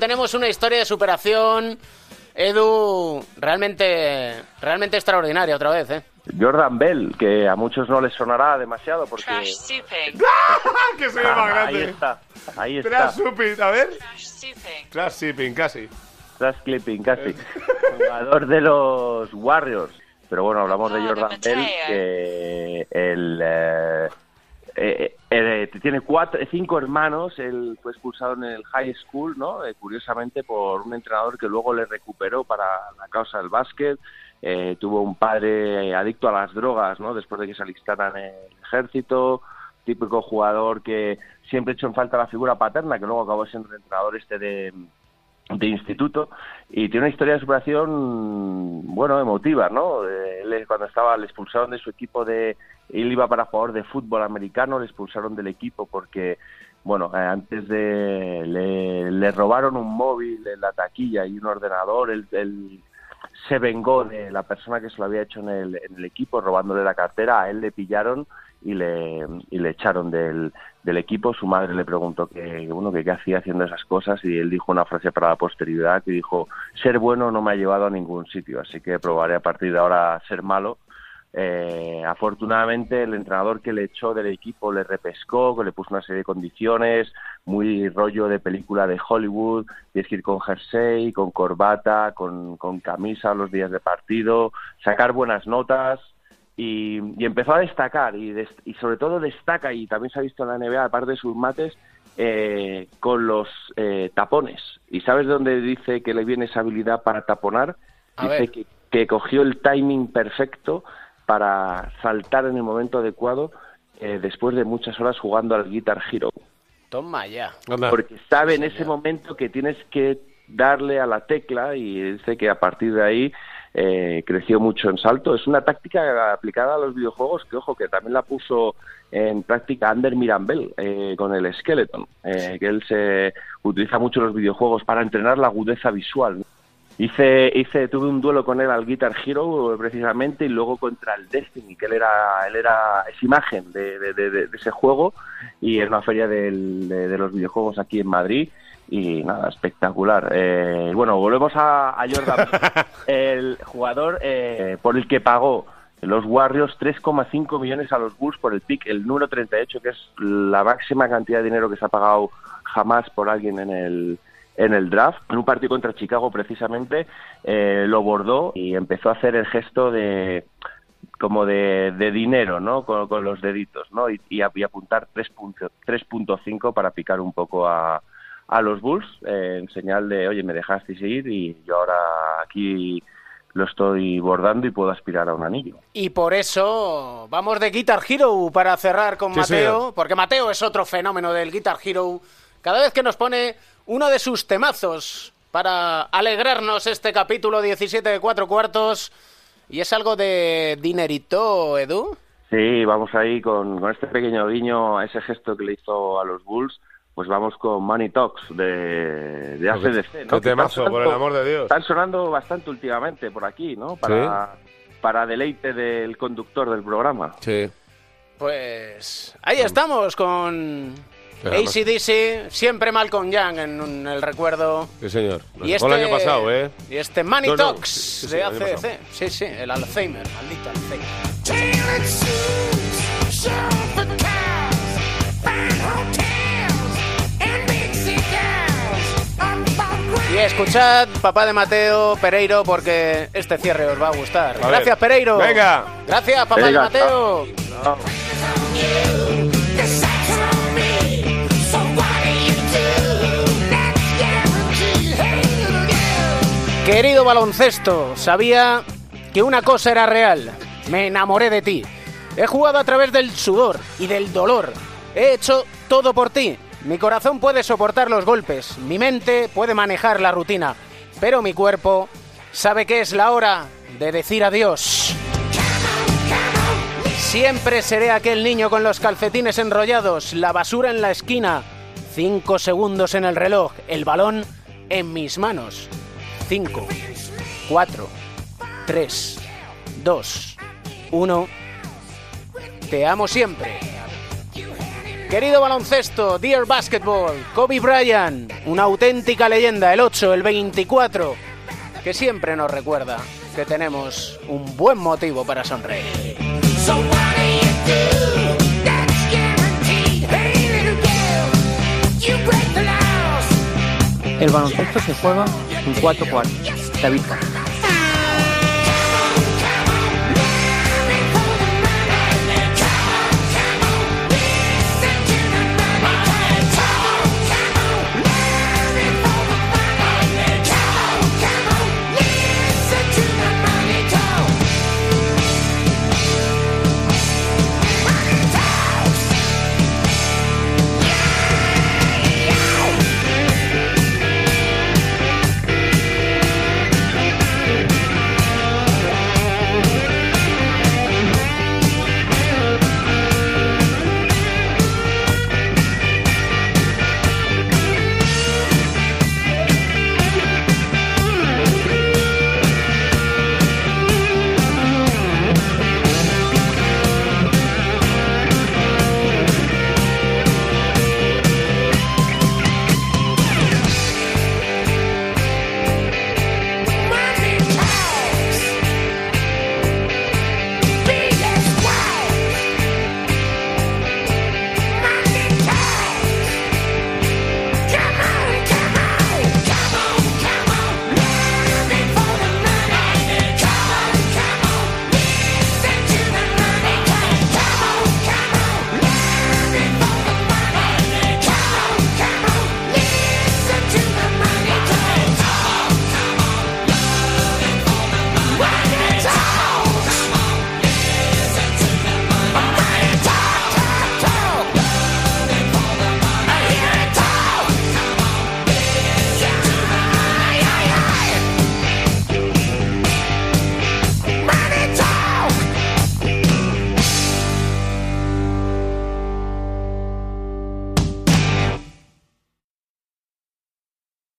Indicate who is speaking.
Speaker 1: Tenemos una historia de superación, Edu, realmente, realmente extraordinaria otra vez, ¿eh?
Speaker 2: Jordan Bell, que a muchos no les sonará demasiado porque...
Speaker 3: Trash sipping.
Speaker 4: que soy el más
Speaker 2: Ah,
Speaker 4: grande.
Speaker 2: ahí está, ahí
Speaker 4: Trash
Speaker 2: está.
Speaker 4: sipping, a ver.
Speaker 3: Trash sipping.
Speaker 4: Trash sipping, casi.
Speaker 2: Trash clipping, casi. Jugador de los Warriors. Pero bueno, hablamos de
Speaker 3: Ah, de
Speaker 2: Jordan. Bell, que el, eh, eh, eh, tiene cuatro, cinco hermanos. Él fue expulsado en el high school, ¿no? Eh, curiosamente por un entrenador que luego le recuperó para la causa del básquet. Eh, tuvo un padre adicto a las drogas, ¿no? Después de que se alistara en el ejército. Típico jugador que siempre echó en falta la figura paterna, que luego acabó siendo entrenador este de, de instituto y tiene una historia de superación bueno emotiva no Eh, él cuando estaba le expulsaron de su equipo de él iba para jugador de fútbol americano le expulsaron del equipo porque bueno eh, antes de le, robaron un móvil la taquilla y un ordenador él, él se vengó de la persona que se lo había hecho en el, en el equipo robándole la cartera a él le pillaron y le, y le echaron del, del equipo. Su madre le preguntó que, bueno, que qué hacía haciendo esas cosas y él dijo una frase para la posteridad que dijo, ser bueno no me ha llevado a ningún sitio, así que probaré a partir de ahora ser malo. Eh, afortunadamente el entrenador que le echó del equipo le repescó, que le puso una serie de condiciones, muy rollo de película de Hollywood, tienes que ir con jersey, con corbata, con, con camisa los días de partido, sacar buenas notas, y, y, empezó a destacar y, des, y, sobre todo destaca y también se ha visto en la NBA aparte de sus mates eh, con los eh, tapones. Y sabes de dónde dice que le viene esa habilidad para taponar
Speaker 1: A
Speaker 2: dice que, cogió el timing perfecto para saltar en el momento adecuado eh, después de muchas horas jugando al Guitar Hero
Speaker 1: Toma ya.
Speaker 2: Porque sabe en ese momento que tienes que darle a la tecla y dice que a partir de ahí eh, creció mucho en salto. Es una táctica aplicada a los videojuegos que, ojo, que también la puso en práctica Ander Mirambel eh, con el Skeleton, eh, que él se utiliza mucho en los videojuegos para entrenar la agudeza visual. Hice, hice, tuve un duelo con él al Guitar Hero precisamente y luego contra el Destiny, que él era, él era es imagen de, de, de, de ese juego y en una feria del- de, de los videojuegos aquí en Madrid y nada, espectacular. Eh, bueno, volvemos a, a Jordan, el jugador eh, por el que pagó los Warriors 3,5 millones a los Bulls por el pick, el número 38, que es la máxima cantidad de dinero que se ha pagado jamás por alguien en el en el draft, en un partido contra Chicago precisamente, eh, lo bordó y empezó a hacer el gesto de como de, de dinero, ¿no? Con, con los deditos, ¿no? Y, y, y apuntar 3.5 3.5 para picar un poco a, a los Bulls eh, en señal de, oye, me dejasteis ir y yo ahora aquí lo estoy bordando y puedo aspirar a un anillo.
Speaker 1: Y por eso vamos de Guitar Hero para cerrar con
Speaker 4: Sí,
Speaker 1: Mateo,
Speaker 4: señor.
Speaker 1: porque Mateo es otro fenómeno del Guitar Hero. Cada vez que nos pone uno de sus temazos para alegrarnos este capítulo 17 de cuatro cuartos, y es algo de dinerito, Edu.
Speaker 2: Sí, vamos ahí con, con este pequeño guiño a ese gesto que le hizo a los Bulls, pues vamos con Money Talks de, de ACDC, ¿no?
Speaker 4: Qué temazo, por el
Speaker 2: sonando-
Speaker 4: amor de Dios.
Speaker 2: Están sonando bastante últimamente por aquí, ¿no? Para, para deleite del conductor del programa.
Speaker 4: Sí.
Speaker 1: Pues ahí estamos con ACDC, siempre Malcolm Young en, un- el recuerdo.
Speaker 4: Sí, señor. Nos
Speaker 1: Y
Speaker 4: dejó
Speaker 1: este,
Speaker 4: el año pasado, ¿eh?
Speaker 1: Y este Money
Speaker 4: No, no,
Speaker 1: Talks
Speaker 4: sí, sí, sí,
Speaker 1: de
Speaker 4: el año pasado.
Speaker 1: Sí, sí, el Alzheimer, maldito Alzheimer.
Speaker 5: Tailored suits, chauffeur cars, fine hotels, and big cigars. I'm about
Speaker 1: Y escuchad, papá de Mateo, Pereiro, porque este cierre os va a gustar.
Speaker 4: A
Speaker 1: Gracias. Pereiro.
Speaker 4: Venga.
Speaker 1: Gracias, papá
Speaker 2: Venga,
Speaker 1: de Mateo. Querido baloncesto, sabía que una cosa era real. Me enamoré de ti. He jugado a través del sudor y del dolor. He hecho todo por ti. Mi corazón puede soportar los golpes, mi mente puede manejar la rutina, pero mi cuerpo sabe que es la hora de decir adiós. Siempre seré aquel niño con los calcetines enrollados, la basura en la esquina, cinco segundos en el reloj, el balón en mis manos. 5, 4, 3, 2, 1. Te amo siempre. Querido baloncesto, Dear Basketball, Kobe Bryant, una auténtica leyenda, el 8, el 24, que siempre nos recuerda que tenemos un buen motivo para sonreír.
Speaker 6: El baloncesto se juega cuatro cuartos. David Campo.